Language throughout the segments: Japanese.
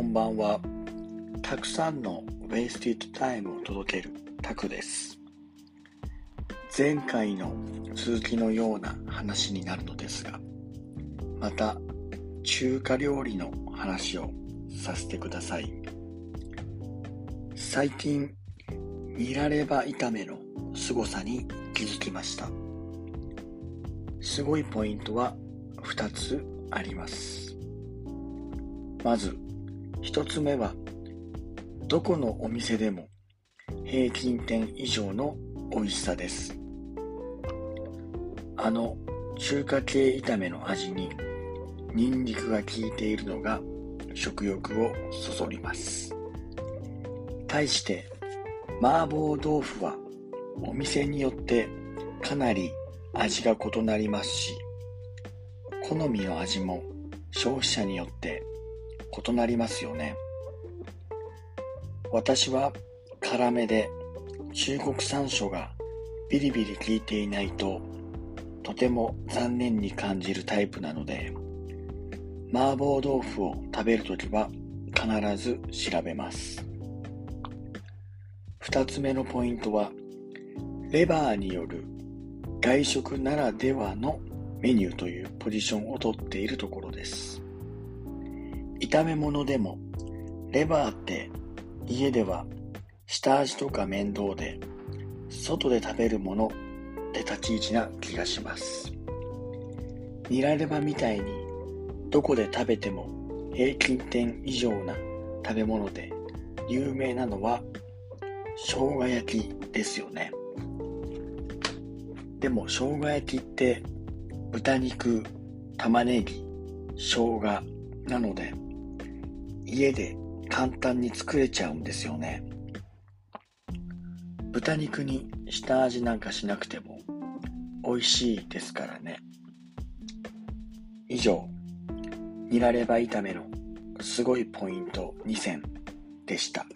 こんばんは。たくさんのウェイスティッドタイムを届けるタクです。前回の続きのような話になるのですが、また中華料理の話をさせてください。最近、ニラレバ炒めの凄さに気づきました。すごいポイントは2つあります。まず、1つ目は、どこのお店でも平均点以上の美味しさです。あの中華系炒めの味にニンニクが効いているのが食欲をそそります。対して麻婆豆腐はお店によってかなり味が異なりますし好みの味も消費者によって異なりますよね。私は辛めで中国山椒がビリビリ効いていないととても残念に感じるタイプなので麻婆豆腐を食べるときは必ず調べます。2つ目のポイントはレバーによる外食ならではのメニューというポジションをとっているところです。炒め物でもレバーって家では下味とか面倒で外で食べるものって立ち位置な気がします。ニラレバみたいにどこで食べても平均点以上な食べ物で有名なのは生姜焼きですよね。でも生姜焼きって豚肉玉ねぎ生姜なので家で簡単に作れちゃうんですよね。豚肉に下味なんかしなくても美味しいですからね。以上ニラレバ炒めのすごいポイント2選でした。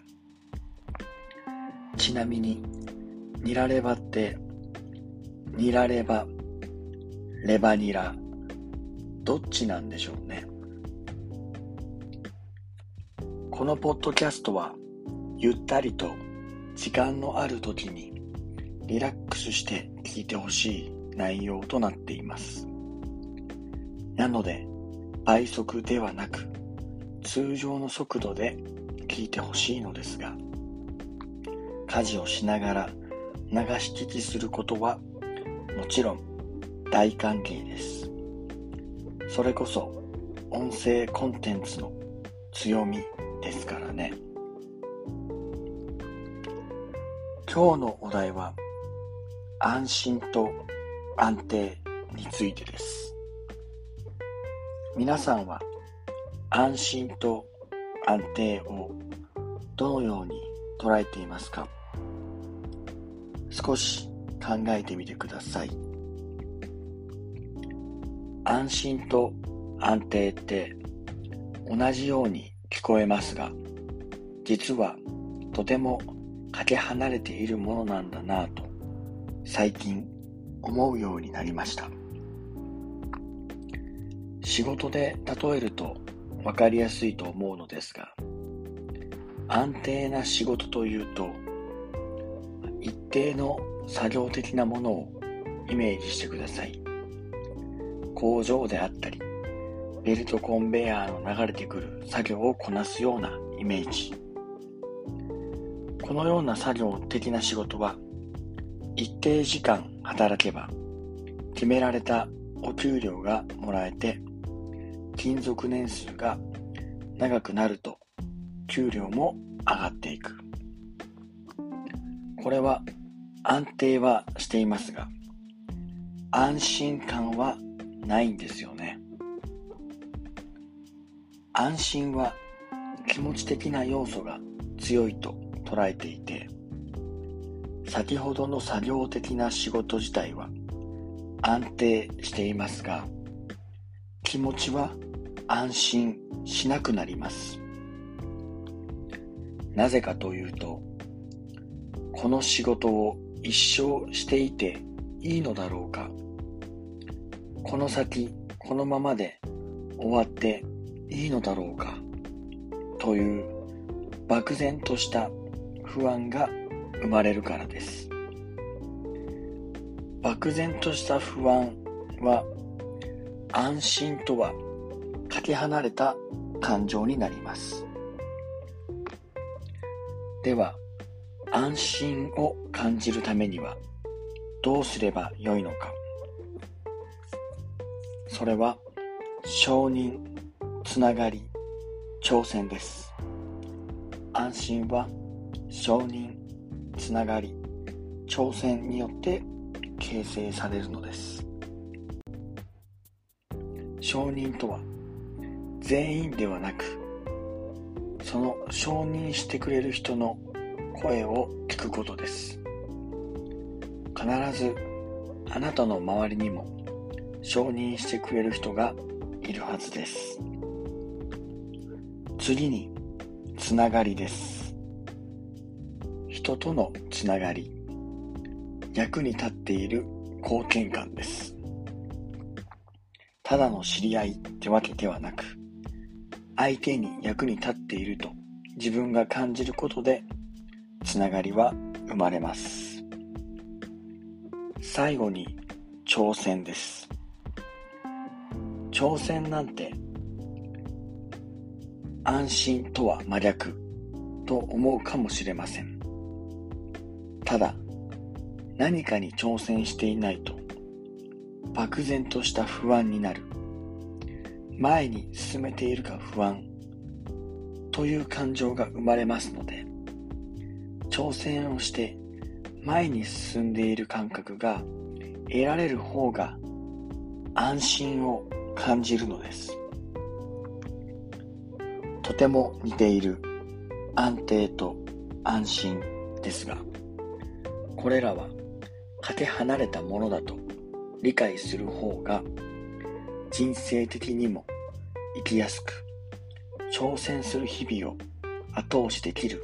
ちなみにニラレバってニラレバレバニラどっちなんでしょうね。このポッドキャストはゆったりと時間のある時にリラックスして聞いてほしい内容となっています。なので倍速ではなく通常の速度で聞いてほしいのですが家事をしながら流し聞きすることはもちろん大歓迎です。それこそ音声コンテンツの強みですからね。今日のお題は安心と安定についてです。皆さんは安心と安定をどのように捉えていますか？少し考えてみてください。安心と安定って同じように聞こえますが、実はとてもかけ離れているものなんだなぁと最近思うようになりました。仕事で例えると分かりやすいと思うのですが、安定な仕事というと、一定の作業的なものをイメージしてください。工場であったり、ベルトコンベヤーの流れてくる作業をこなすようなイメージ。このような作業的な仕事は、一定時間働けば、決められたお給料がもらえて、勤続年数が長くなると、給料も上がっていく。これは安定はしていますが、安心感はないんですよね。安心は気持ち的な要素が強いと捉えていて、先ほどの作業的な仕事自体は安定していますが、気持ちは安心しなくなります。なぜかというと、この仕事を一生していていいのだろうかこの先このままで終わっていいのだろうか？という漠然とした不安が生まれるからです。漠然とした不安は安心とはかけ離れた感情になります。では安心を感じるためにはどうすればよいのか？それは承認つながり挑戦です。安心は承認つながり挑戦によって形成されるのです。承認とは全員ではなくその承認してくれる人の声を聞くことです。必ずあなたの周りにも承認してくれる人がいるはずです。次につながりです。人とのつながり。役に立っている貢献感です。ただの知り合いってわけではなく相手に役に立っていると自分が感じることでつながりは生まれます。最後に挑戦です。挑戦なんて安心とは真逆と思うかもしれません。ただ何かに挑戦していないと漠然とした不安になる。前に進めているか不安。という感情が生まれますので挑戦をして前に進んでいる感覚が得られる方が安心を感じるのです。ても似ている。安定と安心ですがこれらはかけ離れたものだと理解する方が人生的にも生きやすく挑戦する日々を後押しできる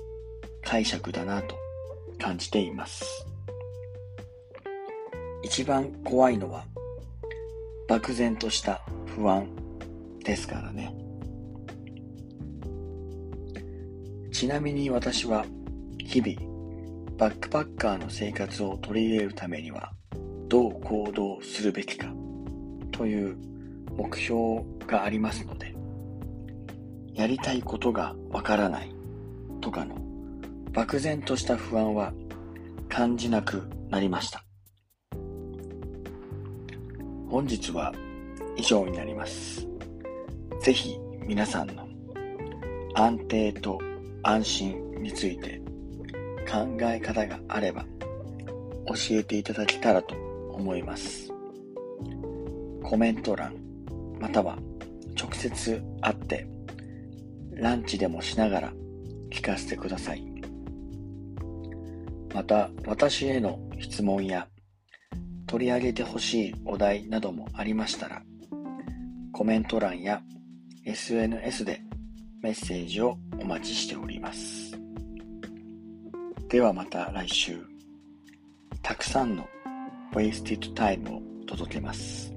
解釈だなと感じています。一番怖いのは漠然とした不安ですからね。ちなみに私は日々バックパッカーの生活を取り入れるためにはどう行動するべきかという目標がありますのでやりたいことがわからないとかの漠然とした不安は感じなくなりました本日は以上になります。ぜひ皆さんの安定と安心について考え方があれば教えていただけたらと思います。コメント欄または直接会ってランチでもしながら聞かせてください。また私への質問や取り上げてほしいお題などもありましたらコメント欄や SNS でメッセージをお待ちしております。ではまた来週、たくさんの Wasted Time を届けます。